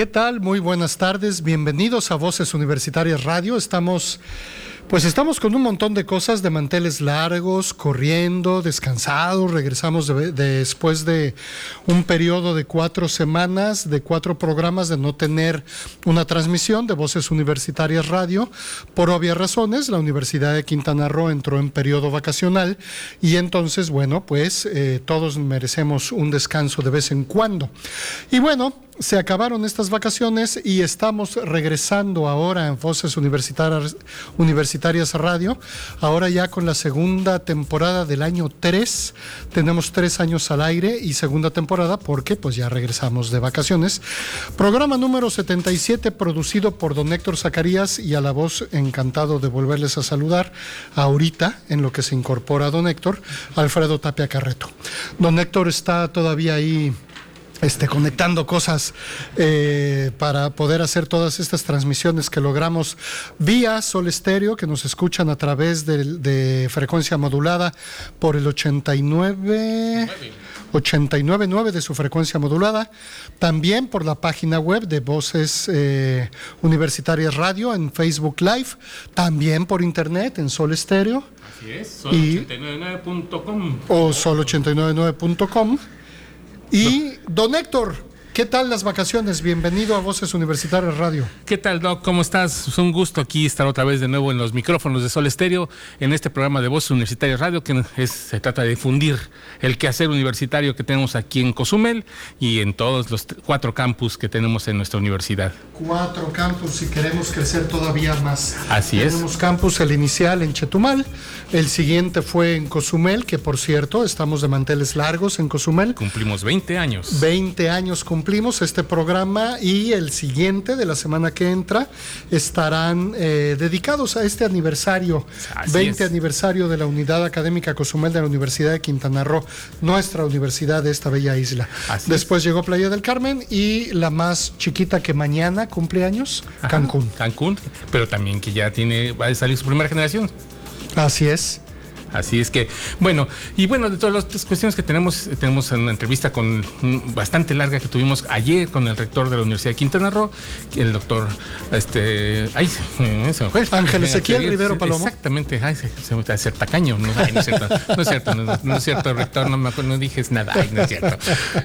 ¿Qué tal? Muy buenas tardes. Bienvenidos a Voces Universitarias Radio. Estamos, pues estamos con un montón de cosas de manteles largos, corriendo, descansados. Regresamos de- de- después de un periodo de cuatro semanas, de cuatro programas de no tener una transmisión de Voces Universitarias Radio. Por obvias razones, la Universidad de Quintana Roo entró en periodo vacacional y entonces, bueno, pues eh, todos merecemos un descanso de vez en cuando. Y bueno, se acabaron estas vacaciones y estamos regresando ahora en Voces Universitarias, Radio, ahora ya con la segunda temporada del año 3. Tenemos tres años al aire y segunda temporada porque pues ya regresamos de vacaciones. Programa número 77 producido por don Héctor Zacarías y a la voz encantado de volverles a saludar ahorita en lo que se incorpora don Héctor, Alfredo Tapia Carreto. Don Héctor está todavía ahí este, conectando cosas eh, para poder hacer todas estas transmisiones que logramos vía Sol Estéreo, que nos escuchan a través de, de frecuencia modulada por el 89. 89.9 de su frecuencia modulada, también por la página web de Voces eh, Universitarias Radio en Facebook Live, también por internet en Sol Estéreo Así es, Y- sol89.com. o sol899.com. Y don Héctor, ¿qué tal las vacaciones? Bienvenido a Voces Universitarias Radio. ¿Qué tal, Doc? ¿Cómo estás? Es un gusto aquí estar otra vez de nuevo en los micrófonos de Sol Estéreo, en este programa de Voces Universitarias Radio, que es- se trata de difundir el quehacer universitario que tenemos aquí en Cozumel y en todos los cuatro campus que tenemos en nuestra universidad. Cuatro campus y queremos crecer todavía más. Así es. Tenemos campus, el inicial en Chetumal, el siguiente fue en Cozumel, que por cierto, estamos de manteles largos en Cozumel. Cumplimos 20 años. 20 años cumplimos este programa y el siguiente de la semana que entra estarán eh, dedicados a este aniversario, Así 20 es. aniversario de la Unidad Académica Cozumel de la Universidad de Quintana Roo, nuestra universidad de esta bella isla. Así Después llegó Playa del Carmen y la más chiquita que mañana cumple años, Ajá, Cancún. Cancún, pero también que ya tiene, va a salir su primera generación. Así es. Así es que, bueno, y bueno, de todas las cuestiones que tenemos, tenemos una entrevista con mm, bastante larga que tuvimos ayer con el rector de la Universidad de Quintana Roo, el doctor, este, ay, se me fue. Ángel Ezequiel Rivero Palomo. Exactamente, ay, se, se me hacer tacaño, no, ay, no es cierto, no es cierto, no, no es cierto, rector, no me acuerdo, no dije nada, ay, no es cierto.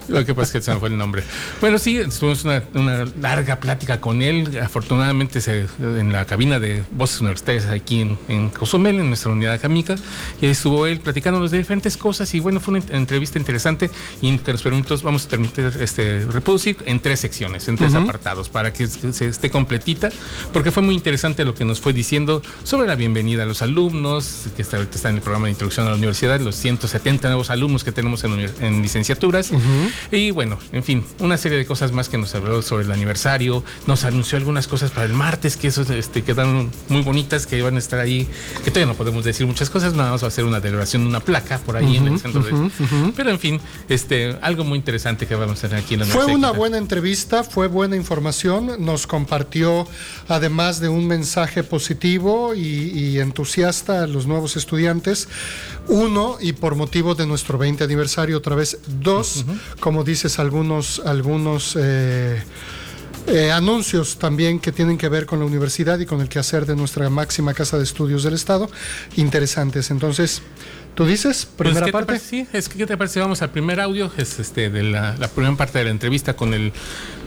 Lo que pasa es que se me fue el nombre. Bueno, sí, tuvimos una, una larga plática con él, afortunadamente se, en la cabina de Voces Universitarias aquí en, en Cozumel, en nuestra unidad académica, y ahí estuvo él platicándonos de diferentes cosas y bueno, fue una ent- entrevista interesante y que nos permite, vamos a permitir este, reproducir en tres secciones, en tres apartados, para que se esté completita, porque fue muy interesante lo que nos fue diciendo sobre la bienvenida a los alumnos, que está, ahorita está en el programa de introducción a la universidad, los 170 nuevos alumnos que tenemos en, en licenciaturas, y bueno, en fin, una serie de cosas más que nos habló sobre el aniversario, nos anunció algunas cosas para el martes, que eso este, quedaron muy bonitas, que iban a estar ahí, que todavía no podemos decir muchas cosas, nada más a hacer una celebración de una placa por ahí en el centro de... Pero en fin, este, algo muy interesante que vamos a tener aquí en la Fue una buena entrevista, fue buena información, nos compartió además de un mensaje positivo y, y entusiasta a los nuevos estudiantes, uno, y por motivo de nuestro 20 aniversario otra vez, dos, como dices, algunos, algunos eh, eh, anuncios también que tienen que ver con la universidad y con el quehacer de nuestra máxima casa de estudios del Estado, interesantes. Entonces, ¿tú dices? Pues, Primera ¿qué te parte. Sí, es que ¿qué te parece? Vamos al primer audio, es este de la, la primera parte de la entrevista con el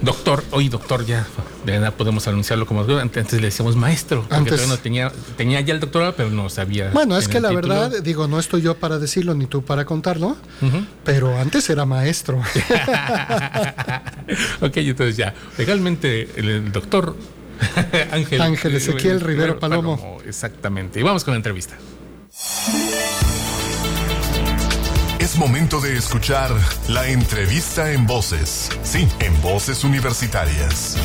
doctor, hoy doctor ya, ya podemos anunciarlo como antes, antes le decíamos maestro, porque Antes. todavía no tenía, tenía ya el doctorado, pero no sabía. Bueno, es que la título. verdad, digo, no estoy yo para decirlo ni tú para contarlo, pero antes era maestro. ok, entonces ya, legalmente el, el doctor Ángel, Ángel Ezequiel Rivero Palomo. Exactamente, y vamos con la entrevista. Momento de escuchar la entrevista en voces. Sí, en voces universitarias.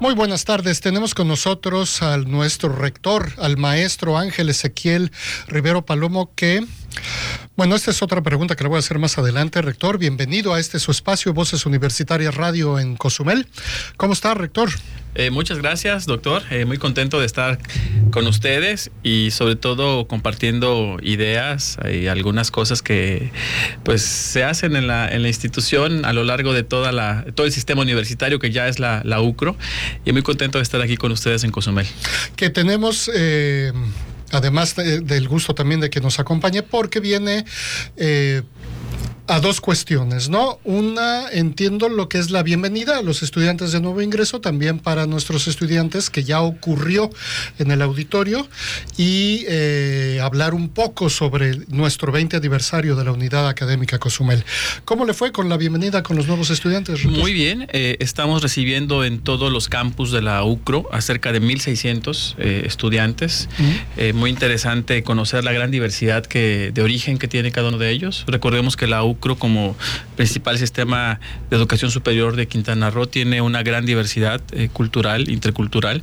Muy buenas tardes. Tenemos con nosotros al nuestro rector, al maestro Ángel Ezequiel Rivero Palomo, que bueno, esta es otra pregunta que le voy a hacer más adelante, rector. Bienvenido a este su espacio, Voces Universitarias Radio en Cozumel. ¿Cómo está, rector? Eh, muchas gracias, doctor. Eh, muy contento de estar con ustedes y sobre todo compartiendo ideas y algunas cosas que pues se hacen en la, en la institución a lo largo de toda la, todo el sistema universitario que ya es la, la UCRO. Y muy contento de estar aquí con ustedes en Cozumel. Que tenemos... Eh además del gusto también de que nos acompañe, porque viene eh, a dos cuestiones, ¿no? Una, entiendo lo que es la bienvenida a los estudiantes de nuevo ingreso, también para nuestros estudiantes, que ya ocurrió en el auditorio, y eh, hablar un poco sobre nuestro 20 aniversario de la Unidad Académica Cozumel. ¿Cómo le fue con la bienvenida con los nuevos estudiantes? Muy bien, eh, estamos recibiendo en todos los campus de la UCRO a cerca de 1.600 eh, estudiantes. muy interesante conocer la gran diversidad que, de origen que tiene cada uno de ellos. Recordemos que la UCRO como principal sistema de educación superior de Quintana Roo tiene una gran diversidad eh, cultural, intercultural.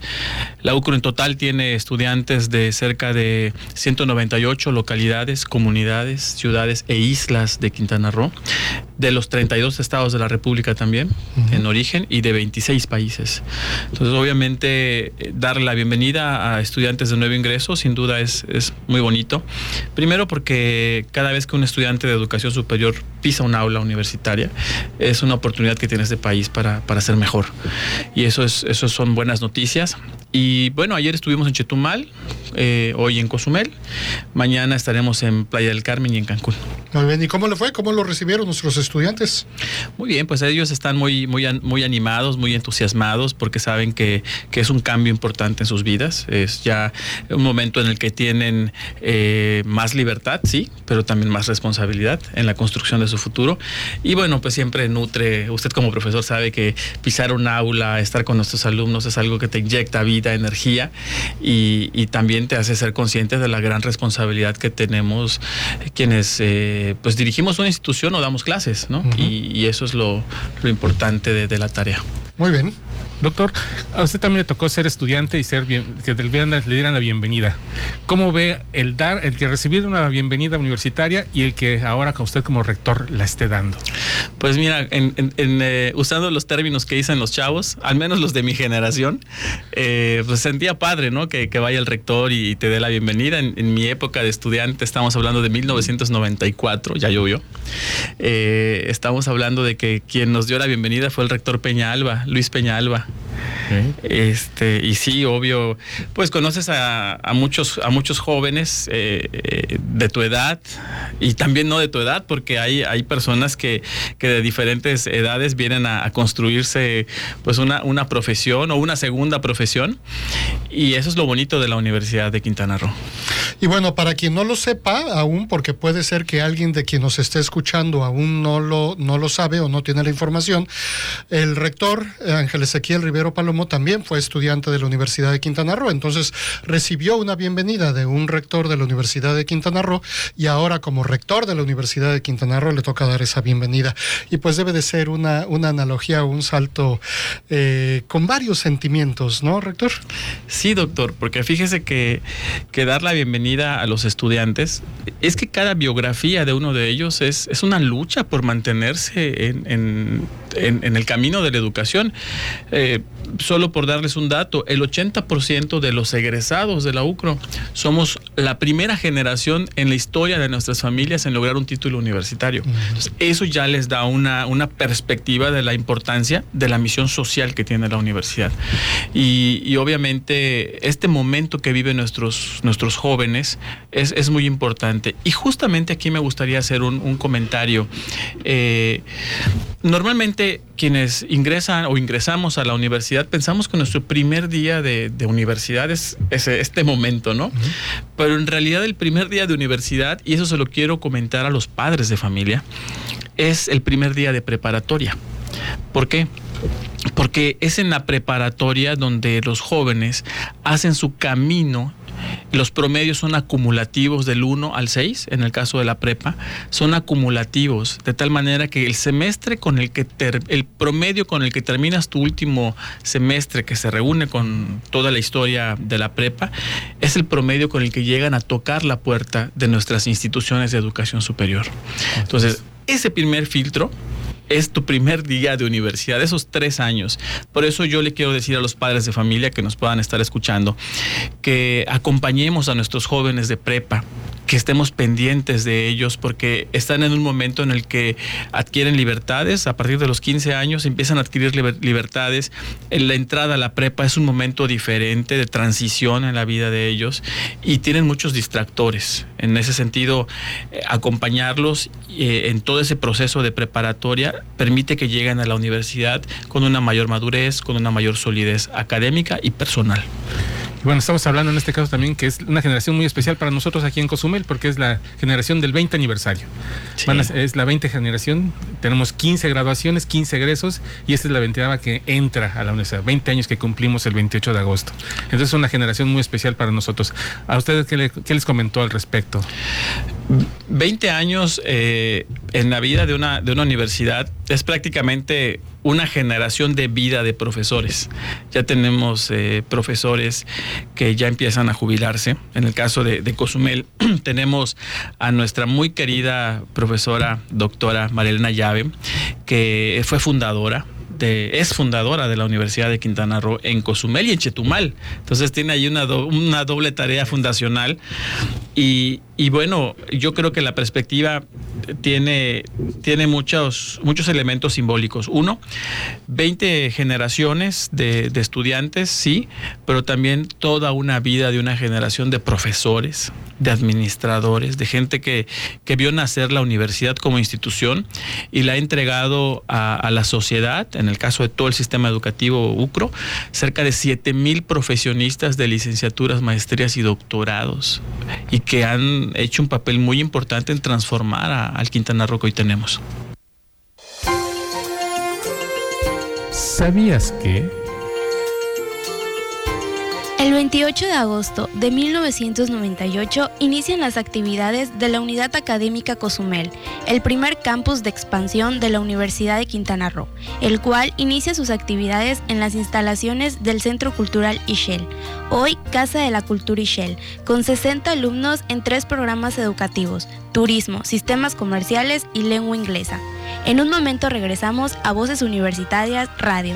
La UCRO en total tiene estudiantes de cerca de 198 localidades, comunidades, ciudades e islas de Quintana Roo, de los 32 estados de la República también, en origen, y de 26 países. Entonces, obviamente, eh, darle la bienvenida a estudiantes de nuevo ingreso, sin duda es, es muy bonito. Primero porque cada vez que un estudiante de educación superior pisa un aula universitaria, es una oportunidad que tiene este país para, para ser mejor. Y eso, es, eso son buenas noticias. Y bueno, ayer estuvimos en Chetumal, eh, hoy en Cozumel, mañana estaremos en Playa del Carmen y en Cancún. Muy bien, ¿y cómo le fue? ¿Cómo lo recibieron nuestros estudiantes? Muy bien, pues ellos están muy, muy, muy animados, muy entusiasmados porque saben que, que es un cambio importante en sus vidas. Es ya un momento en el que tienen eh, más libertad, sí, pero también más responsabilidad en la construcción de su futuro. Y bueno, pues siempre nutre, usted como profesor sabe que pisar un aula, estar con nuestros alumnos es algo que te inyecta vida, energía y, también te hace ser consciente de la gran responsabilidad que tenemos quienes eh, pues dirigimos una institución o damos clases, ¿no? y, eso es lo, importante de la tarea. Muy bien. Doctor, a usted también le tocó ser estudiante y ser bien, que le dieran la bienvenida. ¿Cómo ve el dar, el que recibir una bienvenida universitaria y el que ahora con usted como rector la esté dando? Pues mira, en, eh, usando los términos que dicen los chavos, al menos los de mi generación, eh, pues sentía padre, ¿no? Que, vaya el rector y te dé la bienvenida. En, mi época de estudiante, estamos hablando de 1994, ya llovió. Eh, estamos hablando de que quien nos dio la bienvenida fue el rector Peñalba, Luis Peñalba. Este, y sí, obvio, pues conoces a, muchos, a muchos jóvenes eh, eh, de tu edad y también no de tu edad, porque hay, hay personas que, que de diferentes edades vienen a, construirse pues una, una profesión o una segunda profesión. Y eso es lo bonito de la Universidad de Quintana Roo. Y bueno, para quien no lo sepa aún, porque puede ser que alguien de quien nos esté escuchando aún no lo, no lo sabe o no tiene la información, el rector Ángel Ezequiel Rivero Palomo también fue estudiante de la Universidad de Quintana Roo, entonces recibió una bienvenida de un rector de la Universidad de Quintana Roo y ahora como rector de la Universidad de Quintana Roo le toca dar esa bienvenida. Y pues debe de ser una, una analogía, un salto eh, con varios sentimientos, ¿no, rector? Sí, doctor, porque fíjese que, que dar la bienvenida a los estudiantes es que cada biografía de uno de ellos es, es una lucha por mantenerse en, en, en, el camino de la educación. Eh, eh, solo por darles un dato, el 80% de los egresados de la UCRO somos la primera generación en la historia de nuestras familias en lograr un título universitario. eso ya les da una, una perspectiva de la importancia de la misión social que tiene la universidad. Y, obviamente este momento que viven nuestros, nuestros jóvenes es, muy importante. Y justamente aquí me gustaría hacer un, comentario. Eh, normalmente quienes ingresan o ingresamos a la universidad pensamos que nuestro primer día de, universidad es, este momento, ¿no? Pero en realidad el primer día de universidad, y eso se lo quiero comentar a los padres de familia, es el primer día de preparatoria. ¿Por qué? Porque es en la preparatoria donde los jóvenes hacen su camino Los promedios son acumulativos del 1 al 6, en el caso de la prepa, son acumulativos, de tal manera que el semestre con el que el promedio con el que terminas tu último semestre que se reúne con toda la historia de la prepa es el promedio con el que llegan a tocar la puerta de nuestras instituciones de educación superior. Entonces, ese primer filtro es tu primer día de universidad, esos tres años. Por eso yo le quiero decir a los padres de familia que nos puedan estar escuchando, que acompañemos a nuestros jóvenes de prepa, que estemos pendientes de ellos porque están en un momento en el que adquieren libertades, a partir de los 15 años empiezan a adquirir libertades, la entrada a la prepa es un momento diferente de transición en la vida de ellos y tienen muchos distractores. En ese sentido, eh, acompañarlos eh, en todo ese proceso de preparatoria permite que lleguen a la universidad con una mayor madurez, con una mayor solidez académica y personal bueno, estamos hablando en este caso también que es una generación muy especial para nosotros aquí en Cozumel, porque es la generación del 20 aniversario. es la 20 generación, tenemos 15 graduaciones, 15 egresos, y esta es la 20 que entra a la universidad. 20 años que cumplimos el 28 de agosto. Entonces es una generación muy especial para nosotros. ¿A ustedes qué, qué les comentó al respecto? 20 años eh, en la vida de una, de una universidad es prácticamente una generación de vida de profesores. Ya tenemos eh, profesores que ya empiezan a jubilarse. En el caso de, de Cozumel, tenemos a nuestra muy querida profesora, doctora Marilena Llave, que fue fundadora es fundadora de la Universidad de Quintana Roo en Cozumel y en Chetumal. Entonces tiene ahí una, una doble tarea fundacional. Y, y, bueno, yo creo que la perspectiva tiene, tiene muchos, muchos elementos simbólicos. Uno, 20 generaciones de, estudiantes, sí, pero también toda una vida de una generación de profesores, de administradores, de gente que, que vio nacer la universidad como institución y la ha entregado a, a la sociedad, en el caso de todo el sistema educativo UCRO, cerca de 7 mil profesionistas de licenciaturas, maestrías y doctorados, y que han hecho un papel muy importante en transformar al Quintana Roo que hoy tenemos. ¿Sabías que... El 28 de agosto de 1998 inician las actividades de la Unidad Académica Cozumel, el primer campus de expansión de la Universidad de Quintana Roo, el cual inicia sus actividades en las instalaciones del Centro Cultural Ishel, hoy Casa de la Cultura Ishel, con 60 alumnos en tres programas educativos, turismo, sistemas comerciales y lengua inglesa. En un momento regresamos a Voces Universitarias Radio.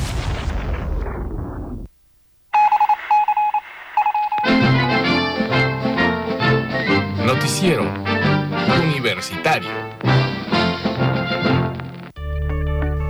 Noticiero Universitario.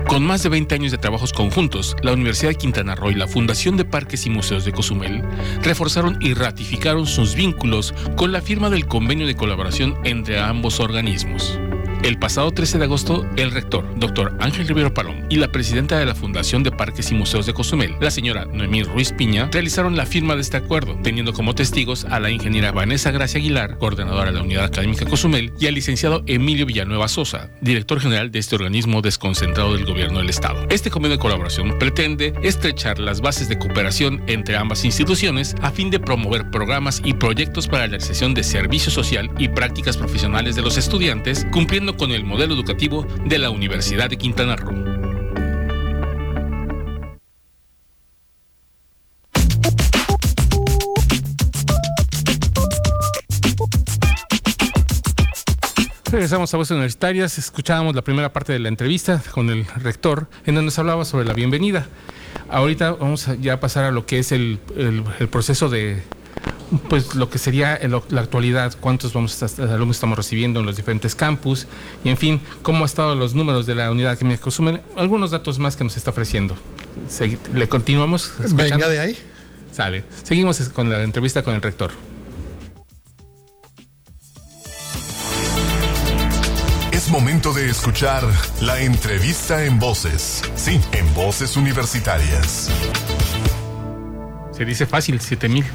Con más de 20 años de trabajos conjuntos, la Universidad de Quintana Roo y la Fundación de Parques y Museos de Cozumel reforzaron y ratificaron sus vínculos con la firma del convenio de colaboración entre ambos organismos. El pasado 13 de agosto, el rector, doctor Ángel Rivero Palom, y la presidenta de la Fundación de Parques y Museos de Cozumel, la señora Noemí Ruiz Piña, realizaron la firma de este acuerdo, teniendo como testigos a la ingeniera Vanessa Gracia Aguilar, coordinadora de la Unidad Académica Cozumel, y al licenciado Emilio Villanueva Sosa, director general de este organismo desconcentrado del gobierno del Estado. Este convenio de colaboración pretende estrechar las bases de cooperación entre ambas instituciones a fin de promover programas y proyectos para la realización de servicio social y prácticas profesionales de los estudiantes, cumpliendo con el modelo educativo de la Universidad de Quintana Roo. Regresamos a Voces Universitarias, escuchábamos la primera parte de la entrevista con el rector, en donde nos hablaba sobre la bienvenida. Ahorita vamos a ya pasar a lo que es el proceso de, pues lo que sería la actualidad, cuántos vamos a, alumnos estamos recibiendo en los diferentes campus y en fin, cómo han estado los números de la unidad que me consumen, algunos datos más que nos está ofreciendo. le continuamos. Venga de ahí. Sale. Seguimos con la entrevista con el rector. momento de escuchar la entrevista en voces. Sí, en voces universitarias. Se dice fácil, 7000.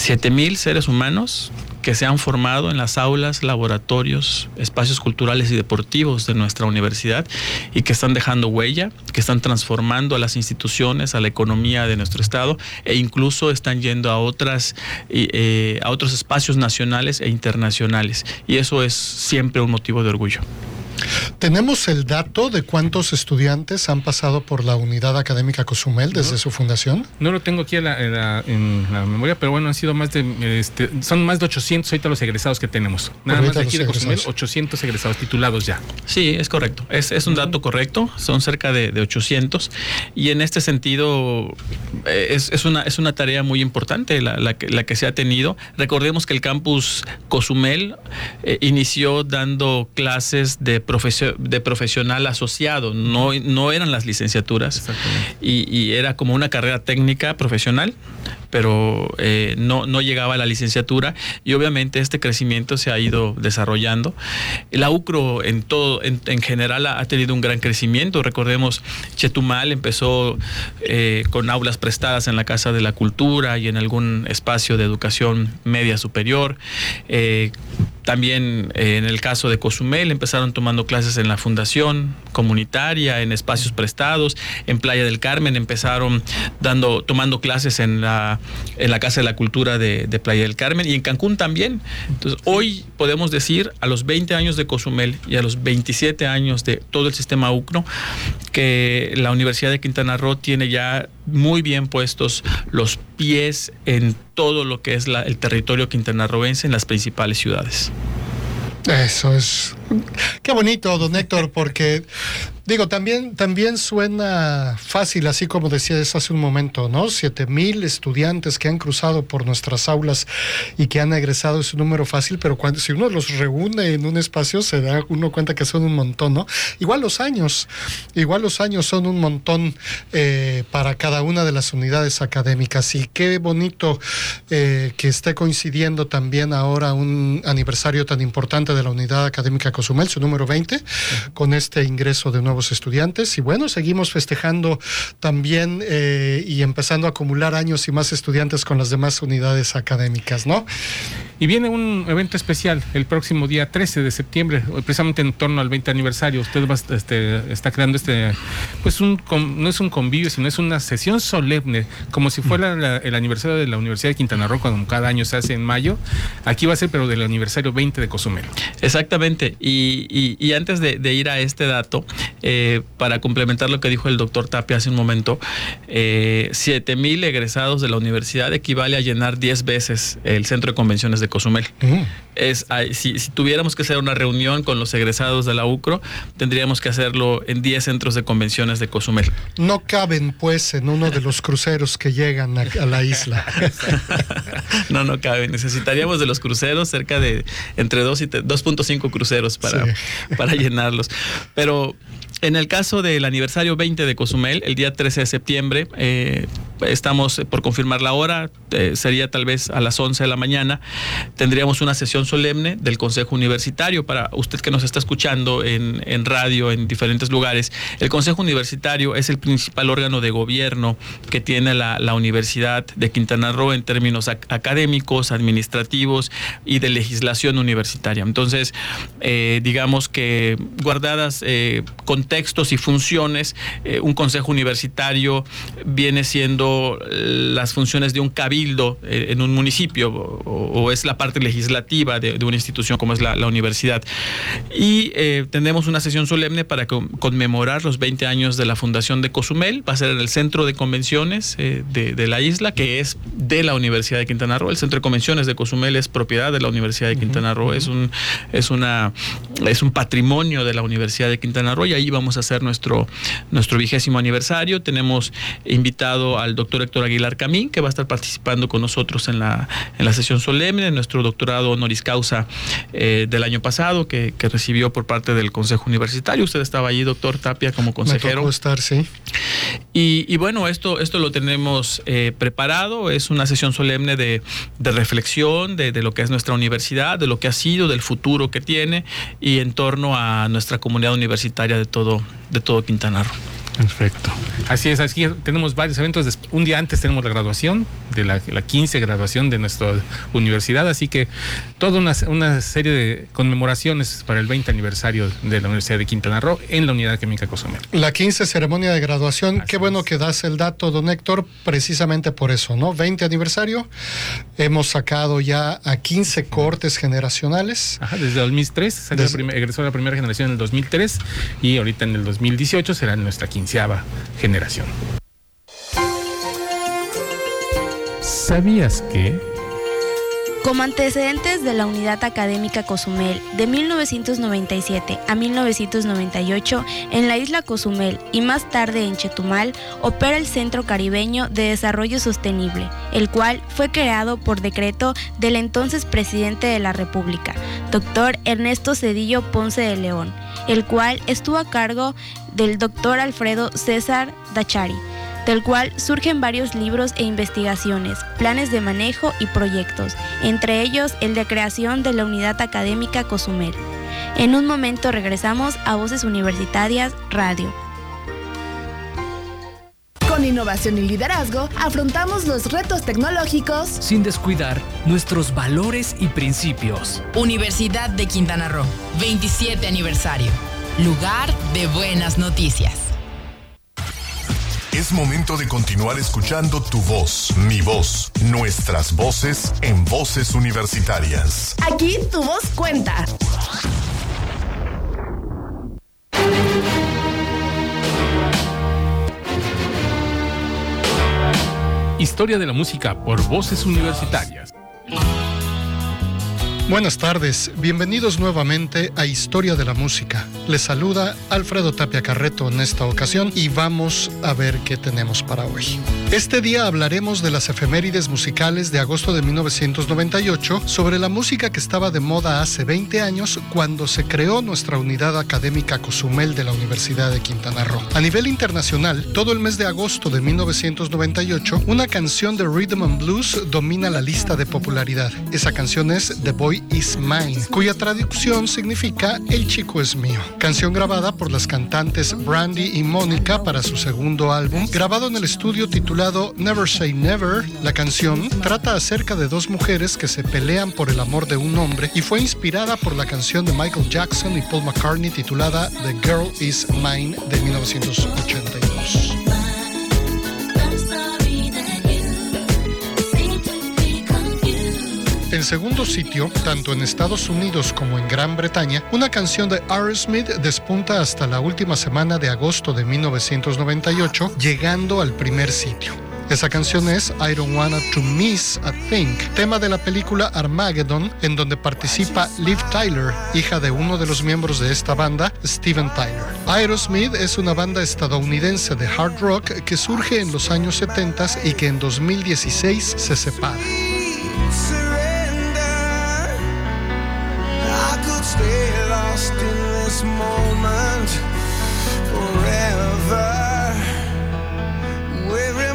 7000 seres humanos que se han formado en las aulas, laboratorios, espacios culturales y deportivos de nuestra universidad y que están dejando huella, que están transformando a las instituciones, a la economía de nuestro estado e incluso están yendo a otras eh, a otros espacios nacionales e internacionales y eso es siempre un motivo de orgullo. ¿Tenemos el dato de cuántos estudiantes han pasado por la unidad académica Cozumel desde su fundación? No lo tengo aquí en la, memoria, pero bueno, han sido más de, este, son más de 800 ahorita los egresados que tenemos. Nada más de aquí de Cozumel, 800 egresados titulados ya. Sí, es correcto. Es, es un dato correcto. Son cerca de, 800. Y en este sentido, eh, es, es, una, es una tarea muy importante la, la, que, la que se ha tenido. Recordemos que el campus Cozumel eh, inició dando clases de de profesional asociado, no, no eran las licenciaturas y, y, era como una carrera técnica profesional, pero eh, no, no llegaba a la licenciatura y obviamente este crecimiento se ha ido desarrollando. La UCRO en todo, en, en general ha, tenido un gran crecimiento. Recordemos, Chetumal empezó eh, con aulas prestadas en la Casa de la Cultura y en algún espacio de educación media superior. Eh, también eh, en el caso de Cozumel empezaron tomando clases en la fundación comunitaria, en espacios prestados, en Playa del Carmen empezaron dando, tomando clases en la, en la Casa de la Cultura de, Playa del Carmen y en Cancún también. Entonces hoy podemos decir a los 20 años de Cozumel y a los 27 años de todo el sistema UCRO que la Universidad de Quintana Roo tiene ya muy bien puestos los pies en todo lo que es el territorio quintanarroense en las principales ciudades. Eso es. Qué bonito, don Héctor, porque Digo, también, también suena fácil, así como decías hace un momento, ¿no? Siete mil estudiantes que han cruzado por nuestras aulas y que han egresado es un número fácil, pero cuando, si uno los reúne en un espacio se da uno cuenta que son un montón, ¿no? Igual los años, igual los años son un montón eh, para cada una de las unidades académicas y qué bonito eh, que esté coincidiendo también ahora un aniversario tan importante de la unidad académica Cozumel, su número 20, con este ingreso de nuevos estudiantes y bueno, seguimos festejando también eh, y empezando a acumular años y más estudiantes con las demás unidades académicas, ¿no? Y viene un evento especial el próximo día 13 de septiembre, precisamente en torno al 20 aniversario. Usted va, este, está creando este, pues un, no es un convivio, sino es una sesión solemne, como si fuera el aniversario de la Universidad de Quintana Roo, como cada año se hace en mayo. Aquí va a ser, pero del aniversario 20 de Cozumel. Exactamente. Y, y, antes de, de, ir a este dato, eh, para complementar lo que dijo el doctor Tapia hace un momento, eh, 7 mil egresados de la universidad equivale a llenar 10 veces el centro de convenciones de Cozumel. Es, si, tuviéramos que hacer una reunión con los egresados de la UCRO, tendríamos que hacerlo en 10 centros de convenciones de Cozumel. No caben, pues, en uno de los cruceros que llegan a, la isla. no, no caben. Necesitaríamos de los cruceros cerca de entre 2 y 2.5 cruceros para, para llenarlos. Pero en el caso del aniversario 20 de Cozumel, el día 13 de septiembre, eh, estamos por confirmar la hora, eh, sería tal vez a las 11 de la mañana, tendríamos una sesión solemne del Consejo Universitario. Para usted que nos está escuchando en, radio, en diferentes lugares, el Consejo Universitario es el principal órgano de gobierno que tiene la, Universidad de Quintana Roo en términos académicos, administrativos y de legislación universitaria. Entonces, eh, digamos que guardadas con textos y funciones, eh, un consejo universitario viene siendo las funciones de un cabildo eh, en un municipio o, es la parte legislativa de, una institución como es la, universidad. Y eh, tendremos una sesión solemne para conmemorar los 20 años de la fundación de Cozumel. Va a ser en el centro de convenciones de, la isla, que es de la Universidad de Quintana Roo. El centro de convenciones de Cozumel es propiedad de la Universidad de Quintana Roo, es, un, es, una, es un patrimonio de la Universidad de Quintana Roo y ahí vamos a hacer nuestro, nuestro vigésimo aniversario. Tenemos invitado al doctor Héctor Aguilar Camín, que va a estar participando con nosotros en la, en la sesión solemne, de nuestro doctorado honoris causa eh, del año pasado, que, recibió por parte del Consejo Universitario. Usted estaba allí, doctor Tapia, como consejero. Me estar, sí. Y, bueno, esto, esto lo tenemos eh, preparado, es una sesión solemne de, reflexión de, de, lo que es nuestra universidad, de lo que ha sido, del futuro que tiene y en torno a nuestra comunidad universitaria de todo, de todo Quintana Roo. Perfecto. Así es, aquí tenemos varios eventos. Un día antes tenemos la graduación, de la, 15 graduación de nuestra universidad, así que toda una, serie de conmemoraciones para el 20 aniversario de la Universidad de Quintana Roo en la Unidad Química Cozumel. La 15 ceremonia de graduación, qué bueno que das el dato, don Héctor, precisamente por eso, ¿no? 20 aniversario, hemos sacado ya a 15 cortes generacionales. Ajá, desde 2003, egresó la primera generación en el 2003 y ahorita en el 2018 será nuestra 15 generación. ¿Sabías que? Como antecedentes de la Unidad Académica Cozumel de 1997 a 1998 en la isla Cozumel y más tarde en Chetumal, opera el Centro Caribeño de Desarrollo Sostenible, el cual fue creado por decreto del entonces presidente de la República, doctor Ernesto Cedillo Ponce de León, el cual estuvo a cargo del doctor Alfredo César Dachari del cual surgen varios libros e investigaciones, planes de manejo y proyectos, entre ellos el de creación de la Unidad Académica Cozumel. En un momento regresamos a Voces Universitarias Radio. Con innovación y liderazgo afrontamos los retos tecnológicos sin descuidar nuestros valores y principios. Universidad de Quintana Roo, 27 aniversario. Lugar de buenas noticias. Es momento de continuar escuchando tu voz, mi voz, nuestras voces en voces universitarias. Aquí tu voz cuenta. Historia de la música por voces universitarias. Buenas tardes, bienvenidos nuevamente a Historia de la Música. Les saluda Alfredo Tapia Carreto en esta ocasión y vamos a ver qué tenemos para hoy. Este día hablaremos de las efemérides musicales de agosto de 1998 sobre la música que estaba de moda hace 20 años cuando se creó nuestra unidad académica Cozumel de la Universidad de Quintana Roo. A nivel internacional, todo el mes de agosto de 1998, una canción de Rhythm and Blues domina la lista de popularidad. Esa canción es The Boy is Mine, cuya traducción significa El chico es mío. Canción grabada por las cantantes Brandy y Mónica para su segundo álbum, grabado en el estudio titulado Never Say Never. La canción trata acerca de dos mujeres que se pelean por el amor de un hombre y fue inspirada por la canción de Michael Jackson y Paul McCartney titulada The Girl Is Mine de 1982. En segundo sitio, tanto en Estados Unidos como en Gran Bretaña, una canción de Aerosmith despunta hasta la última semana de agosto de 1998, llegando al primer sitio. Esa canción es I Don't Wanna to Miss a Thing, tema de la película Armageddon, en donde participa Liv Tyler, hija de uno de los miembros de esta banda, Steven Tyler. Aerosmith es una banda estadounidense de hard rock que surge en los años 70 y que en 2016 se separa.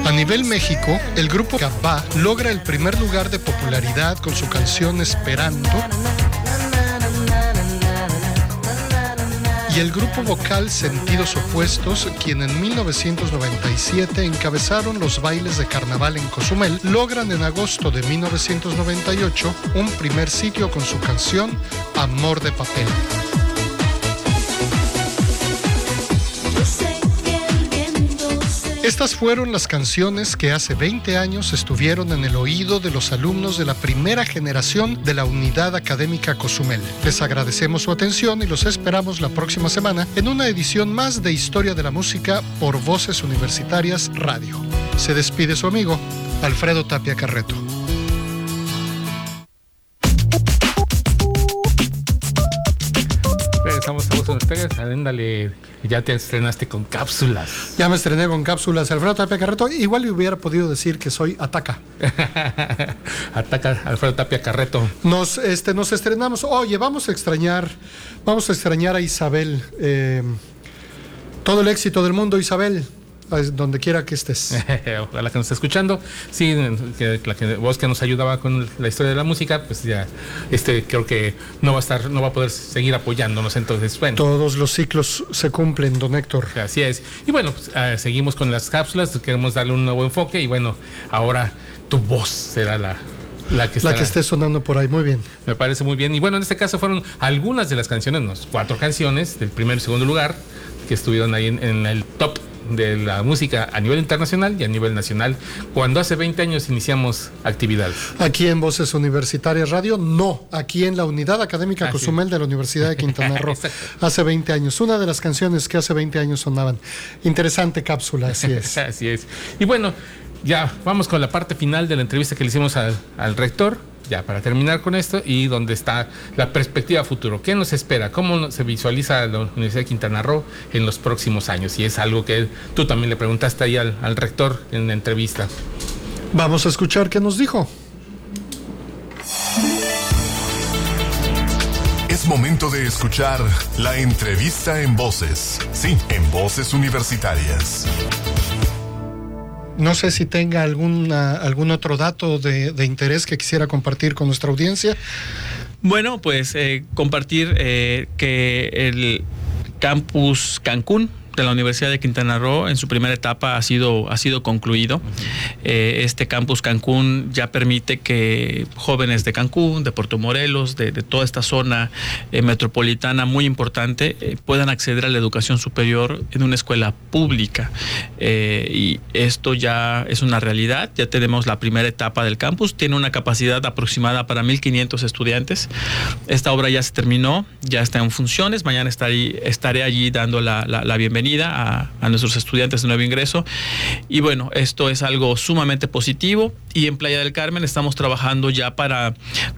A nivel México, el grupo Cabá logra el primer lugar de popularidad con su canción Esperando. Y el grupo vocal Sentidos Opuestos, quien en 1997 encabezaron los bailes de carnaval en Cozumel, logran en agosto de 1998 un primer sitio con su canción Amor de Papel. Estas fueron las canciones que hace 20 años estuvieron en el oído de los alumnos de la primera generación de la Unidad Académica Cozumel. Les agradecemos su atención y los esperamos la próxima semana en una edición más de Historia de la Música por Voces Universitarias Radio. Se despide su amigo Alfredo Tapia Carreto. Ya te estrenaste con cápsulas. Ya me estrené con cápsulas. Alfredo Tapia Carreto, igual le hubiera podido decir que soy Ataca. Ataca Alfredo Tapia Carreto. Nos, este, nos estrenamos. Oye, vamos a extrañar, vamos a extrañar a Isabel. Eh, todo el éxito del mundo, Isabel donde quiera que estés. Ojalá que nos esté escuchando. Sí, que, la que, vos que nos ayudaba con la historia de la música, pues ya este creo que no va a estar, no va a poder seguir apoyándonos. Entonces, bueno. Todos los ciclos se cumplen, don Héctor. Así es. Y bueno, pues, ah, seguimos con las cápsulas, queremos darle un nuevo enfoque y bueno, ahora tu voz será la, la que, la que esté sonando por ahí, muy bien. Me parece muy bien. Y bueno, en este caso fueron algunas de las canciones, cuatro canciones del primer y segundo lugar que estuvieron ahí en el top de la música a nivel internacional y a nivel nacional, cuando hace 20 años iniciamos actividades. Aquí en Voces Universitarias Radio, no, aquí en la Unidad Académica Cozumel de la Universidad de Quintana Roo, hace 20 años. Una de las canciones que hace 20 años sonaban. Interesante cápsula, así es. así es. Y bueno, ya vamos con la parte final de la entrevista que le hicimos al, al rector ya para terminar con esto y dónde está la perspectiva futuro. ¿Qué nos espera? ¿Cómo se visualiza la Universidad de Quintana Roo en los próximos años? Y es algo que tú también le preguntaste ahí al, al rector en la entrevista. Vamos a escuchar qué nos dijo. Es momento de escuchar la entrevista en voces. Sí, en voces universitarias. No sé si tenga alguna, algún otro dato de, interés que quisiera compartir con nuestra audiencia. Bueno, pues eh, compartir eh, que el campus Cancún de la Universidad de Quintana Roo en su primera etapa ha sido, ha sido concluido. Eh, este campus Cancún ya permite que jóvenes de Cancún, de Puerto Morelos, de, toda esta zona eh, metropolitana muy importante, eh, puedan acceder a la educación superior en una escuela pública. y esto ya es una realidad. Ya tenemos la primera etapa del campus. Tiene una capacidad aproximada para 1.500 estudiantes. Esta obra ya se terminó, ya está en funciones. Mañana estaré, estaré allí dando la, la bienvenida a, nuestros estudiantes de nuevo ingreso. Y bueno, esto es algo sumamente positivo y en Playa del Carmen estamos trabajando ya para,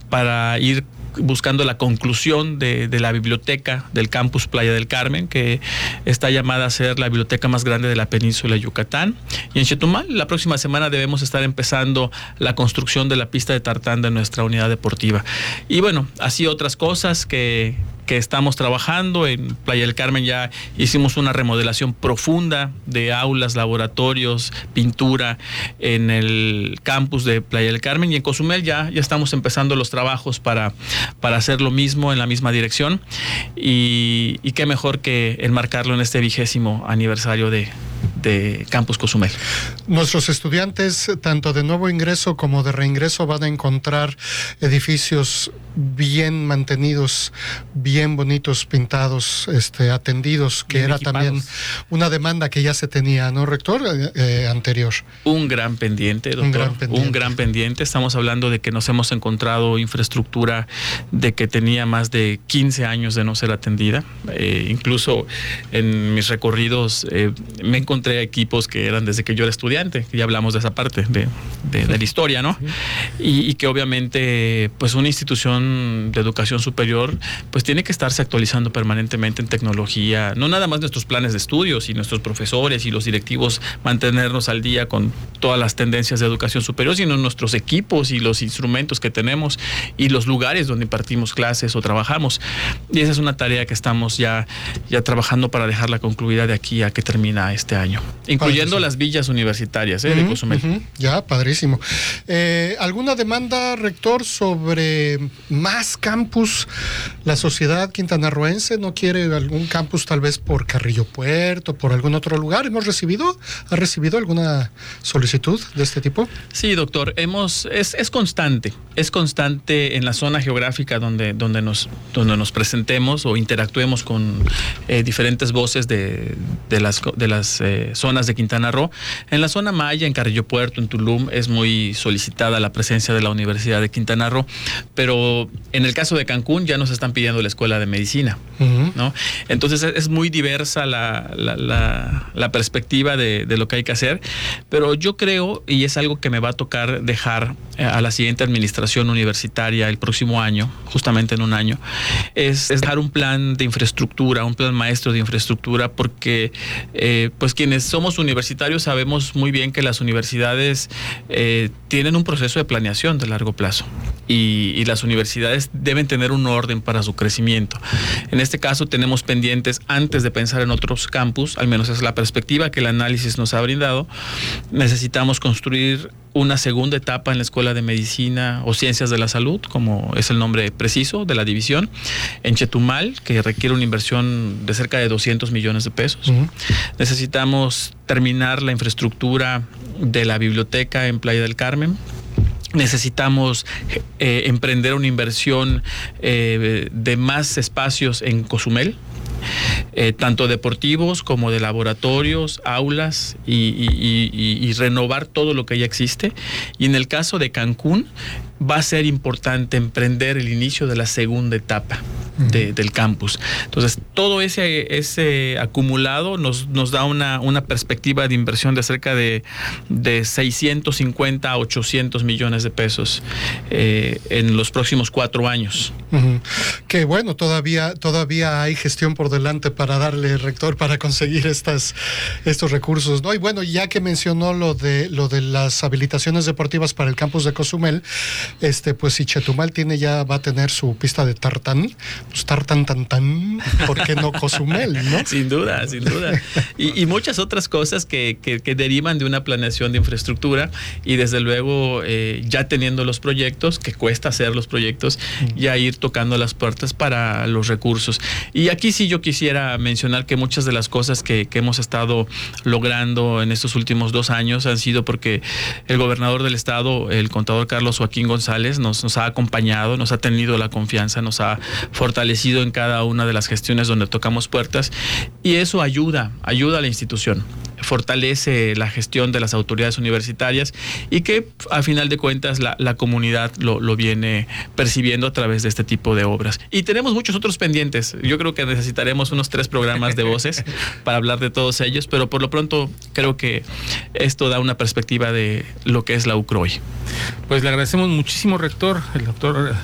para ir buscando la conclusión de, la biblioteca del campus Playa del Carmen, que está llamada a ser la biblioteca más grande de la península de Yucatán. Y en Chetumal, la próxima semana debemos estar empezando la construcción de la pista de tartán de nuestra unidad deportiva. Y bueno, así otras cosas que, que estamos trabajando. En Playa del Carmen ya hicimos una remodelación profunda de aulas, laboratorios, pintura en el campus de Playa del Carmen y en Cozumel ya, ya estamos empezando los trabajos para, para hacer lo mismo en la misma dirección y, y qué mejor que enmarcarlo en este vigésimo aniversario de, de Campus Cozumel. Nuestros estudiantes, tanto de nuevo ingreso como de reingreso, van a encontrar edificios bien mantenidos, bien bonitos, pintados, este, atendidos, que era también una demanda que ya se tenía, ¿no, rector? Eh, eh, anterior. Un gran pendiente, doctor. Un gran pendiente. Un gran pendiente. Estamos hablando de que nos hemos encontrado infraestructura de que tenía más de 15 años de no ser atendida. Eh, incluso en mis recorridos me encontré equipos que eran desde que yo era estudiante, ya hablamos de esa parte de, la historia, ¿no? Y, que obviamente, pues una institución de educación superior, pues tiene que estarse actualizando permanentemente en tecnología, no nada más nuestros planes de estudios y nuestros profesores y los directivos mantenernos al día con todas las tendencias de educación superior, sino nuestros equipos y los instrumentos que tenemos y los lugares donde impartimos clases o trabajamos. Y esa es una tarea que estamos ya, ya trabajando para dejarla concluida de aquí a que termina este año, incluyendo las villas universitarias ¿eh? de Cozumel. Ya, padrísimo. Eh, ¿Alguna demanda, rector, sobre más campus? ¿La sociedad quintanarroense no quiere algún campus tal vez por Carrillo Puerto, por algún otro lugar? ¿Hemos recibido, ha recibido alguna solicitud de este tipo? Sí, doctor, hemos, es, es constante, es constante en la zona geográfica donde, donde, nos, donde nos presentemos o interactuemos con eh, diferentes voces de, de las, de las eh, eh, zonas de Quintana Roo. En la zona Maya, en Carrillo Puerto, en Tulum, es muy solicitada la presencia de la Universidad de Quintana Roo, pero en el caso de Cancún ya nos están pidiendo la escuela de medicina, ¿no? Entonces es muy diversa la, la, perspectiva de, de, lo que hay que hacer, pero yo creo, y es algo que me va a tocar dejar eh, a la siguiente administración universitaria el próximo año, justamente en un año, es, es dar un plan de infraestructura, un plan maestro de infraestructura, porque eh, pues quienes somos universitarios sabemos muy bien que las universidades eh, tienen un proceso de planeación de largo plazo y, y, las universidades deben tener un orden para su crecimiento. En este caso tenemos pendientes antes de pensar en otros campus, al menos es la perspectiva que el análisis nos ha brindado, necesitamos construir una segunda etapa en la Escuela de Medicina o Ciencias de la Salud, como es el nombre preciso de la división, en Chetumal, que requiere una inversión de cerca de 200 millones de pesos. Necesitamos terminar la infraestructura de la biblioteca en Playa del Carmen, necesitamos eh, emprender una inversión eh, de más espacios en Cozumel. Eh, tanto deportivos como de laboratorios, aulas y, renovar todo lo que ya existe. Y en el caso de Cancún, va a ser importante emprender el inicio de la segunda etapa del campus. Entonces, todo ese, ese acumulado nos, nos da una, una perspectiva de inversión de cerca de, de 650 a 800 millones de pesos eh, en los próximos cuatro años. Que bueno, todavía, todavía hay gestión por delante para darle, rector, para conseguir estas, estos recursos. ¿no? Y bueno, ya que mencionó lo de, lo de las habilitaciones deportivas para el campus de Cozumel, este, pues si Chetumal tiene ya, va a tener su pista de tartán, pues tartán tan tan, ¿por qué no Cozumel, no? sin duda, sin duda. Y, muchas otras cosas que, que, derivan de una planeación de infraestructura y desde luego eh, ya teniendo los proyectos, que cuesta hacer los proyectos, mm. ya ir tocando las puertas para los recursos. Y aquí sí yo quisiera mencionar que muchas de las cosas que, que hemos estado logrando en estos últimos dos años han sido porque el gobernador del estado, el contador Carlos Joaquín González, nos, nos ha acompañado, nos ha tenido la confianza, nos ha fortalecido en cada una de las gestiones donde tocamos puertas y eso ayuda, ayuda a la institución fortalece la gestión de las autoridades universitarias y que a final de cuentas la, comunidad lo, lo, viene percibiendo a través de este tipo de obras. Y tenemos muchos otros pendientes. Yo creo que necesitaremos unos tres programas de voces para hablar de todos ellos, pero por lo pronto creo que esto da una perspectiva de lo que es la UCROI. Pues le agradecemos muchísimo, rector, el doctor,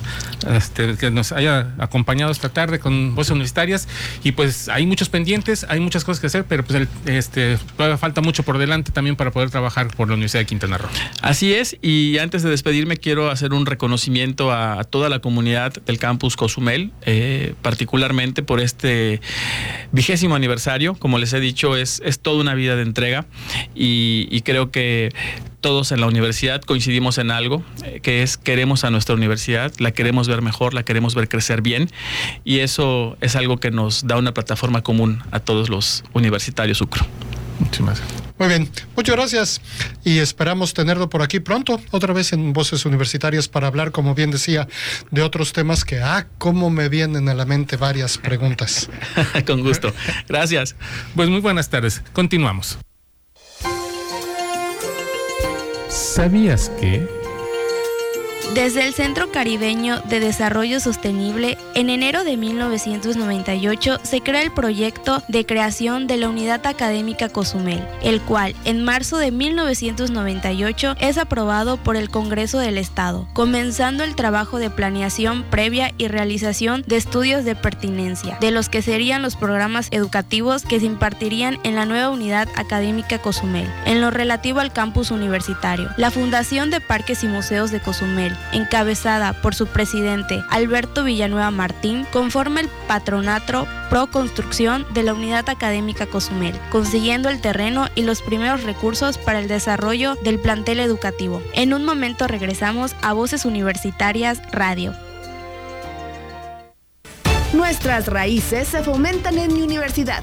este, que nos haya acompañado esta tarde con voces universitarias. Y pues hay muchos pendientes, hay muchas cosas que hacer, pero pues el, este, falta mucho por delante también para poder trabajar por la Universidad de Quintana Roo. Así es, y antes de despedirme quiero hacer un reconocimiento a, toda la comunidad del campus Cozumel, eh, particularmente por este vigésimo aniversario. Como les he dicho, es, es toda una vida de entrega y, creo que todos en la universidad coincidimos en algo, eh, que es queremos a nuestra universidad, la queremos ver mejor, la queremos ver crecer bien y eso es algo que nos da una plataforma común a todos los universitarios UCRO. Muchísimas Muy bien, muchas gracias y esperamos tenerlo por aquí pronto, otra vez en Voces Universitarias para hablar, como bien decía, de otros temas que, ah, cómo me vienen a la mente varias preguntas. Con gusto. Gracias. Pues muy buenas tardes. Continuamos. ¿Sabías que... Desde el Centro Caribeño de Desarrollo Sostenible, en enero de 1998 se crea el proyecto de creación de la Unidad Académica Cozumel, el cual en marzo de 1998 es aprobado por el Congreso del Estado, comenzando el trabajo de planeación previa y realización de estudios de pertinencia, de los que serían los programas educativos que se impartirían en la nueva Unidad Académica Cozumel, en lo relativo al campus universitario. La Fundación de Parques y Museos de Cozumel, encabezada por su presidente Alberto Villanueva Martín, conforma el patronato pro construcción de la Unidad Académica Cozumel, consiguiendo el terreno y los primeros recursos para el desarrollo del plantel educativo. En un momento regresamos a Voces Universitarias Radio. Nuestras raíces se fomentan en mi universidad.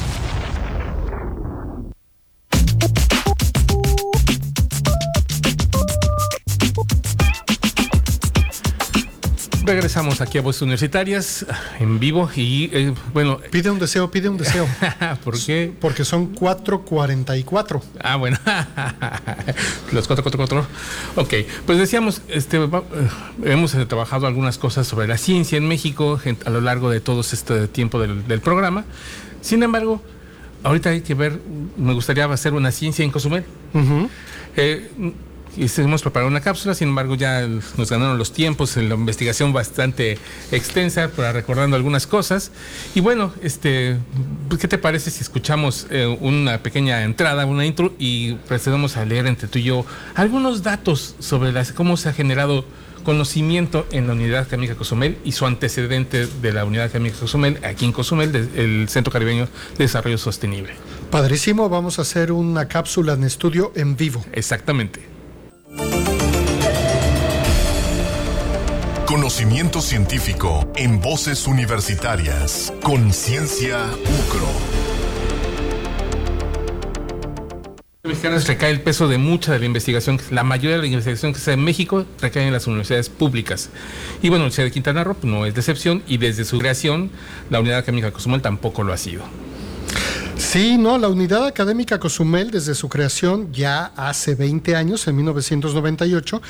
Regresamos aquí a Voces Universitarias en vivo y eh, bueno. Pide un deseo, pide un deseo. ¿Por qué? Porque son 4.44. Ah, bueno. Los 444. Ok, pues decíamos, este, eh, hemos trabajado algunas cosas sobre la ciencia en México a lo largo de todo este tiempo del, programa. Sin embargo, ahorita hay que ver, me gustaría hacer una ciencia en Cozumel y hemos preparado una cápsula, sin embargo ya nos ganaron los tiempos en la investigación bastante extensa, para recordando algunas cosas. Y bueno, este, ¿qué te parece si escuchamos eh, una pequeña entrada, una intro y procedemos a leer entre tú y yo algunos datos sobre las, cómo se ha generado conocimiento en la Unidad Académica Cozumel y su antecedente de la Unidad Académica Cozumel, aquí en Cozumel, el Centro Caribeño de Desarrollo Sostenible. Padrísimo, vamos a hacer una cápsula en estudio en vivo. Exactamente. Conocimiento científico en voces universitarias. Conciencia UCRO. mexicanos recae el peso de mucha de la investigación, la mayoría de la investigación que se hace en México recae en las universidades públicas. Y bueno, la Universidad Quintana Roo no es decepción y desde su creación la Unidad Académica Cozumel tampoco lo ha sido. Sí, no, la Unidad Académica Cozumel desde su creación ya hace 20 años, en 1998,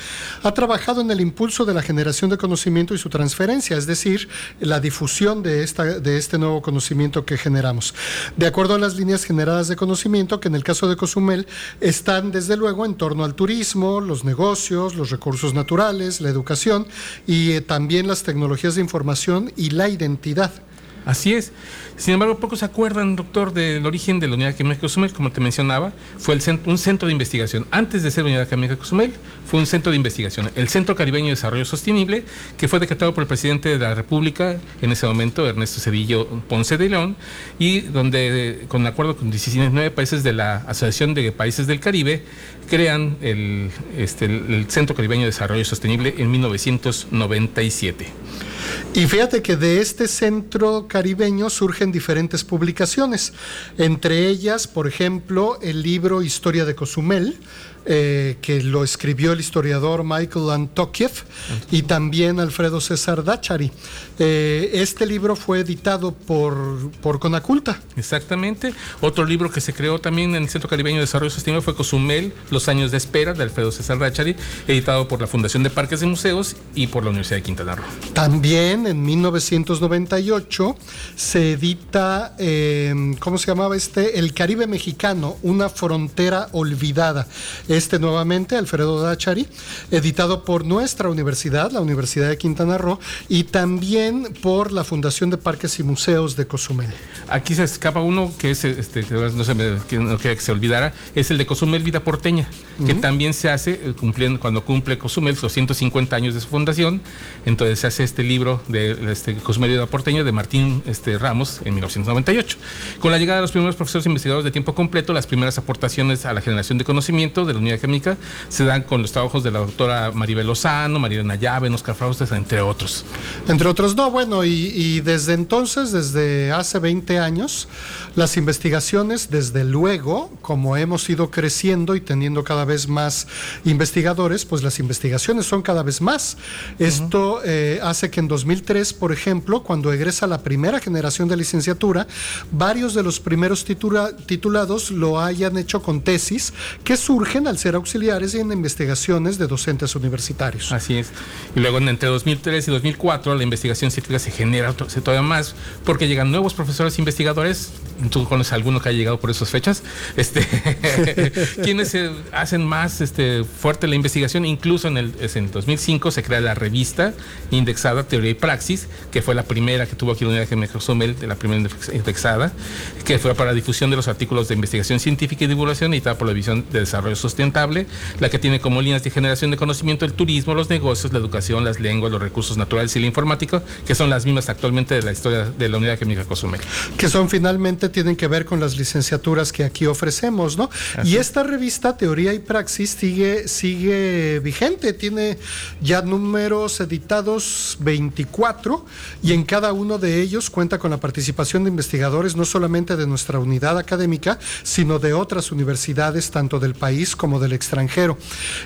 ha trabajado en el impulso de la generación de conocimiento y su transferencia, es decir, la difusión de, esta, de este nuevo conocimiento que generamos. De acuerdo a las líneas generadas de conocimiento, que en el caso de Cozumel están desde luego en torno al turismo, los negocios, los recursos naturales, la educación y eh, también las tecnologías de información y la identidad. Así es. Sin embargo, pocos se acuerdan, doctor, del origen de la Unidad Académica Cozumel, como te mencionaba, fue el un centro de investigación. Antes de ser Unidad Académica Cozumel, fue un centro de investigación, el Centro Caribeño de Desarrollo Sostenible, que fue decretado por el presidente de la República en ese momento, Ernesto Cedillo Ponce de León, y donde, con acuerdo con 19 países de la Asociación de Países del Caribe, crean el, este, el Centro Caribeño de Desarrollo Sostenible en 1997. Y fíjate que de este centro caribeño surgen diferentes publicaciones, entre ellas, por ejemplo, el libro Historia de Cozumel, eh, que lo escribió el historiador Michael Antokiev y también Alfredo César Dachari. Eh, este libro fue editado por, por Conaculta. Exactamente. Otro libro que se creó también en el Centro Caribeño de Desarrollo Sostenible fue Cozumel, Los años de espera, de Alfredo César Dachari, editado por la Fundación de Parques y Museos y por la Universidad de Quintana Roo. También en 1998 se edita, eh, ¿cómo se llamaba este? El Caribe Mexicano, una frontera olvidada este nuevamente, Alfredo Dachari, editado por nuestra universidad, la Universidad de Quintana Roo, y también por la Fundación de Parques y Museos de Cozumel. Aquí se escapa uno que es, este, no, se me, no quería que se olvidara, es el de Cozumel Vida Porteña, que también se hace eh, cumpliendo, cuando cumple Cozumel los 150 años de su fundación, entonces se hace este libro de este, Cozumel Vida Porteña de Martín este, Ramos en 1998. Con la llegada de los primeros profesores investigadores de tiempo completo, las primeras aportaciones a la generación de conocimiento de la Unidad Química se dan con los trabajos de la doctora Maribel Lozano, María Nayave, Oscar Fraustes, entre otros. Entre otros, no, bueno, y, desde entonces, desde hace 20 años, las investigaciones, desde luego, como hemos ido creciendo y teniendo cada vez más investigadores, pues las investigaciones son cada vez más. Esto eh, hace que en 2003, por ejemplo, cuando egresa la primera generación de licenciatura, varios de los primeros titulados lo hayan hecho con tesis que surgen al ser auxiliares y en investigaciones de docentes universitarios. Así es. Y luego entre 2003 y 2004 la investigación científica se genera todavía más porque llegan nuevos profesores investigadores. Tú conoces alguno que haya llegado por esas fechas. Este, quienes hacen más este, fuerte la investigación. Incluso en el, en 2005 se crea la revista indexada Teoría y Praxis, que fue la primera que tuvo aquí la unidad de de la primera indexada, que fue para difusión de los artículos de investigación científica y divulgación editada por la División de Desarrollo Sustentable, la que tiene como líneas de generación de conocimiento el turismo, los negocios, la educación, las lenguas, los recursos naturales y la informática, que son las mismas actualmente de la historia de la unidad química Cozumel. Que son finalmente, tienen que ver con las licenciaturas que aquí ofrecemos, ¿no? y esta revista, Teoría y Praxis, sigue, sigue vigente, tiene ya números editados 24 y en cada uno de ellos cuenta con la participación de investigadores no solamente de nuestra unidad académica, sino de otras universidades, tanto del país como del extranjero.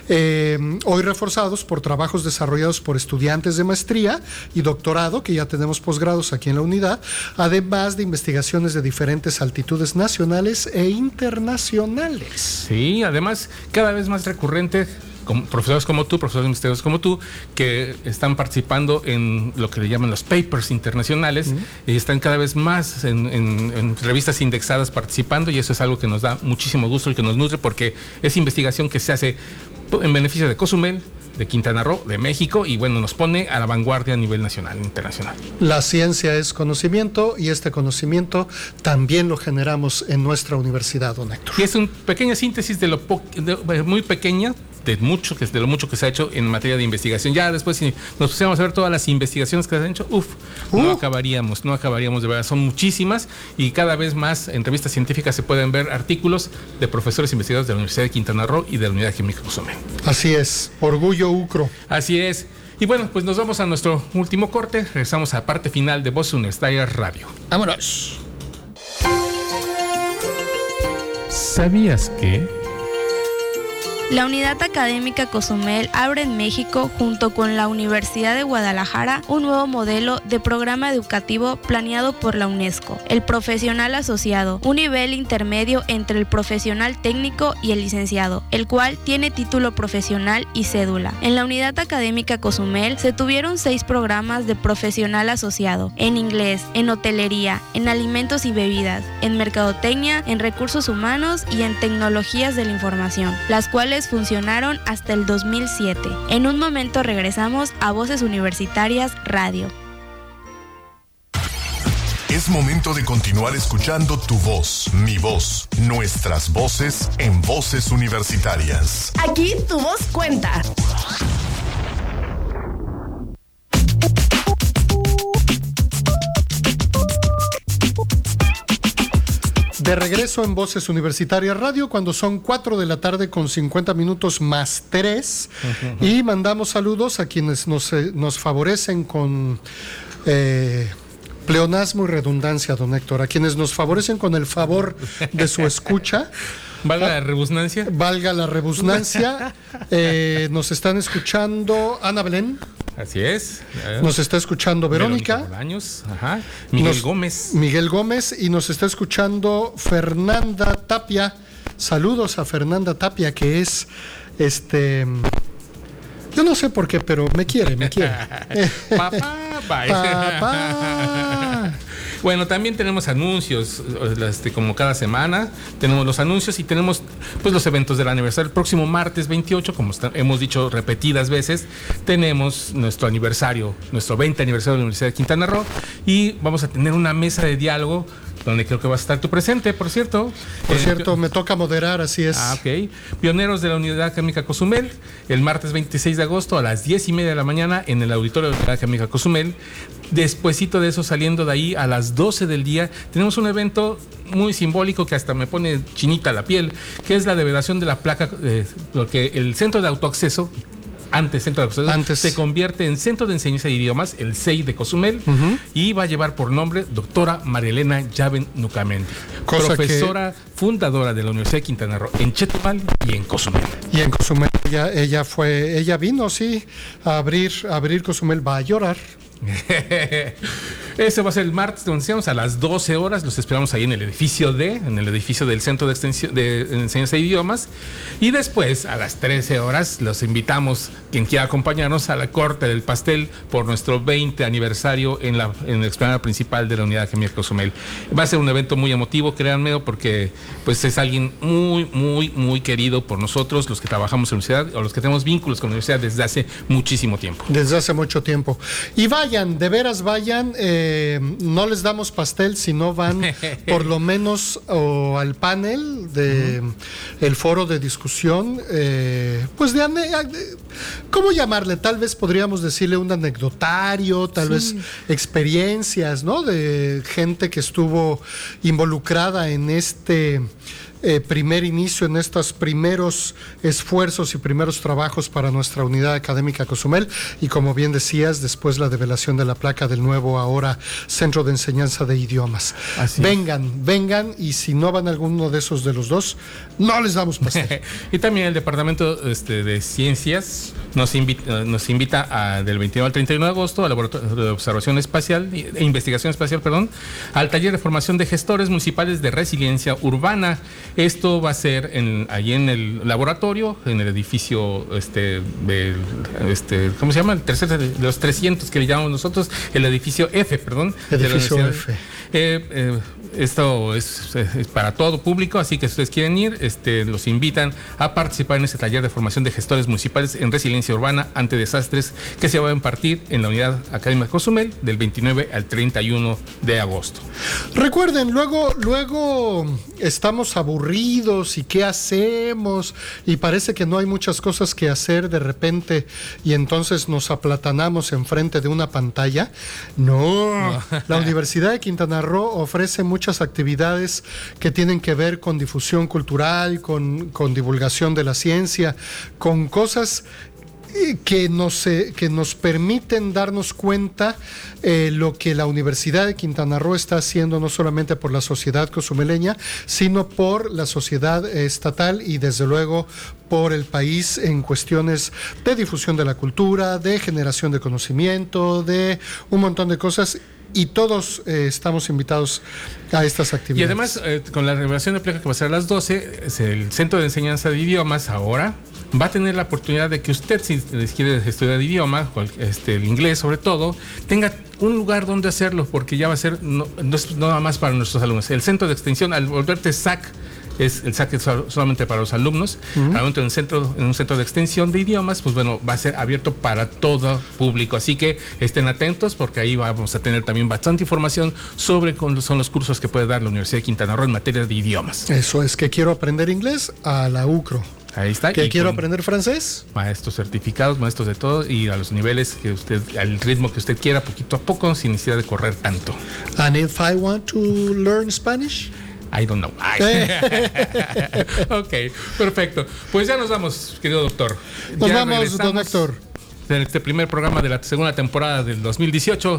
Eh, hoy reforzados por trabajos desarrollados por estudiantes de maestría y doctorado, que ya tenemos posgrados aquí en la unidad, además de investigaciones de diferentes altitudes nacionales e internacionales. Sí, además cada vez más profesores como tú, profesores investigadores como tú, que están participando en lo que le llaman los papers internacionales y están cada vez más en, revistas indexadas participando y eso es algo que nos da muchísimo gusto y que nos nutre porque es investigación que se hace en beneficio de Cozumel, de Quintana Roo, de México, y bueno, nos pone a la vanguardia a nivel nacional e internacional. La ciencia es conocimiento y este conocimiento también lo generamos en nuestra universidad, don Héctor. Y es una pequeña síntesis de lo muy pequeña, de mucho que de lo mucho que se ha hecho en materia de investigación. Ya después si nos pusiéramos a ver todas las investigaciones que se han hecho, uff, no acabaríamos, no acabaríamos de verdad, son muchísimas y cada vez más en revistas científicas se pueden ver artículos de profesores investigadores de la Universidad de Quintana Roo y de la Unidad Química Cozumel. Así es, orgullo ucro. Así es. Y bueno, pues nos vamos a nuestro último corte, regresamos a la parte final de Voz Universitaria Radio. Vámonos. ¿Sabías que... La Unidad Académica Cozumel abre en México, junto con la Universidad de Guadalajara, un nuevo modelo de programa educativo planeado por la UNESCO, el profesional asociado, un nivel intermedio entre el profesional técnico y el licenciado, el cual tiene título profesional y cédula. En la Unidad Académica Cozumel se tuvieron seis programas de profesional asociado, en inglés, en hotelería, en alimentos y bebidas, en mercadotecnia, en recursos humanos y en tecnologías de la información, las cuales funcionaron hasta el 2007. En un momento regresamos a Voces Universitarias Radio. Es momento de continuar escuchando tu voz, mi voz, nuestras voces en Voces Universitarias. Aquí tu voz cuenta. De regreso en Voces Universitarias Radio cuando son 4 de la tarde con 50 minutos más 3 y mandamos saludos a quienes nos, eh, nos favorecen con eh, pleonasmo y redundancia, don Héctor, a quienes nos favorecen con el favor de su escucha. Valga la rebusnancia. Valga la rebusnancia. Eh, nos están escuchando Ana Belén. Así es. Nos está escuchando Verónica. años. Ajá. Miguel Gómez. Miguel Gómez y nos está escuchando Fernanda Tapia. Saludos a Fernanda Tapia, que es este. Yo no sé por qué, pero me quiere, me quiere. Papá, Papá. Bueno, también tenemos anuncios, este, como cada semana, tenemos los anuncios y tenemos pues los eventos del aniversario. El próximo martes 28, como hemos dicho repetidas veces, tenemos nuestro aniversario, nuestro 20 aniversario de la Universidad de Quintana Roo y vamos a tener una mesa de diálogo donde creo que va a estar tu presente, por cierto. Por eh, cierto, me toca moderar, así es. Ah, ok. Pioneros de la Unidad Química Cozumel, el martes 26 de agosto a las 10 y media de la mañana en el auditorio de la Unidad Química Cozumel. Despuésito de eso, saliendo de ahí a las 12 del día, tenemos un evento muy simbólico que hasta me pone chinita la piel, que es la develación de la placa, eh, porque el centro de autoacceso antes Centro de antes. se convierte en Centro de Enseñanza de Idiomas, el CEI de Cozumel, y va a llevar por nombre doctora Marielena Llaven Nucamendi, profesora fundadora de la Universidad de Quintana Roo en Chetumal y en Cozumel. Y en Cozumel ella, ella fue, ella vino, sí, a abrir, a abrir Cozumel, va a llorar. Ese va a ser el martes, decíamos, a las 12 horas. Los esperamos ahí en el edificio D, en el edificio del Centro de, Extensión, de Enseñanza de Idiomas. Y después, a las 13 horas, los invitamos, quien quiera acompañarnos, a la corte del pastel por nuestro 20 aniversario en la, en la explanada principal de la Unidad Gemia Cozumel. Va a ser un evento muy emotivo, créanme, porque pues es alguien muy, muy, muy querido por nosotros, los que trabajamos en la universidad o los que tenemos vínculos con la universidad desde hace muchísimo tiempo. Desde hace mucho tiempo. Y vayan, de veras vayan. Eh, no les damos pastel si no van por lo menos o al panel de el foro de discusión, eh, pues de, ¿cómo llamarle? Tal vez podríamos decirle un anecdotario, tal vez experiencias, ¿no? De gente que estuvo involucrada en este eh, primer inicio en estos primeros esfuerzos y primeros trabajos para nuestra unidad académica Cozumel y como bien decías, después la develación de la placa del nuevo ahora Centro de Enseñanza de Idiomas. vengan, vengan y si no van a alguno de esos de los dos, no les damos pastel. y también el Departamento este, de Ciencias nos invita, nos invita a, del 29 al 31 de agosto al Laboratorio de Observación Espacial e Investigación Espacial, perdón, al taller de formación de gestores municipales de resiliencia urbana. Esto va a ser en, allí en el laboratorio, en el edificio, este, este ¿cómo se llama? El tercer de los 300 que le llamamos nosotros, el edificio F, perdón. Edificio F. Eh, eh, esto es, para todo público, así que si ustedes quieren ir, este, los invitan a participar en este taller de formación de gestores municipales en resiliencia urbana ante desastres que se va a impartir en la Unidad Académica Cozumel del 29 al 31 de agosto. Recuerden, luego, luego estamos aburridos y qué hacemos y parece que no hay muchas cosas que hacer de repente y entonces nos aplatanamos enfrente de una pantalla. No, la Universidad de Quintana Roo ofrece muchas actividades que tienen que ver con difusión cultural, con, con divulgación de la ciencia, con cosas que nos, eh, que nos permiten darnos cuenta eh, lo que la Universidad de Quintana Roo está haciendo no solamente por la sociedad cozumeleña, sino por la sociedad estatal y desde luego por el país en cuestiones de difusión de la cultura, de generación de conocimiento, de un montón de cosas y todos eh, estamos invitados a estas actividades. Y además, con la revelación de placa que va a ser a las 12, es el Centro de Enseñanza de Idiomas ahora va a tener la oportunidad de que usted, si quiere estudiar idioma, este, el inglés sobre todo, tenga un lugar donde hacerlo, porque ya va a ser, no, es nada más para nuestros alumnos. El centro de extensión, al volverte SAC, es el SAC solamente para los alumnos. Uh en un centro, en un centro de extensión de idiomas, pues bueno, va a ser abierto para todo público. Así que estén atentos porque ahí vamos a tener también bastante información sobre cómo son los cursos que puede dar la Universidad de Quintana Roo en materia de idiomas. Eso es que quiero aprender inglés a la UCRO. Ahí está. ¿Que quiero aprender francés? Maestros certificados, maestros de todo y a los niveles que usted, al ritmo que usted quiera, poquito a poco, sin necesidad de correr tanto. And if I want to learn Spanish? I don't know. ok, perfecto. Pues ya nos vamos, querido doctor. Nos vamos, don Héctor en este primer programa de la segunda temporada del 2018.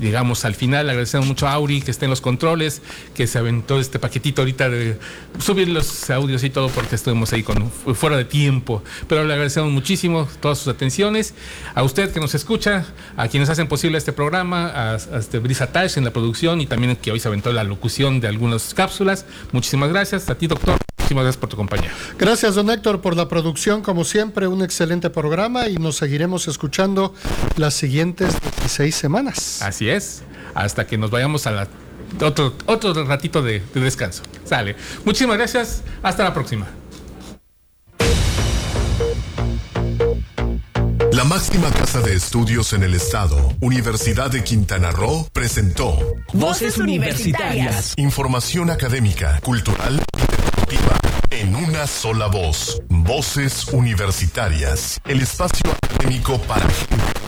llegamos al final. Agradecemos mucho a Auri que está en los controles, que se aventó este paquetito ahorita de subir los audios y todo porque estuvimos ahí con, fuera de tiempo. Pero le agradecemos muchísimo todas sus atenciones. A usted que nos escucha, a quienes hacen posible este programa, a, este Brisa Tash en la producción y también que hoy se aventó la locución de algunas cápsulas. Muchísimas gracias. A ti, doctor. Muchísimas gracias por tu compañía. Gracias, don Héctor, por la producción. Como siempre, un excelente programa y nos seguiremos escuchando las siguientes seis semanas. Así es, hasta que nos vayamos a la otro, otro ratito de, de descanso. Sale. Muchísimas gracias. Hasta la próxima. La máxima casa de estudios en el estado, Universidad de Quintana Roo, presentó Voces Universitarias. Información académica, cultural en una sola voz. Voces Universitarias. El espacio académico para gente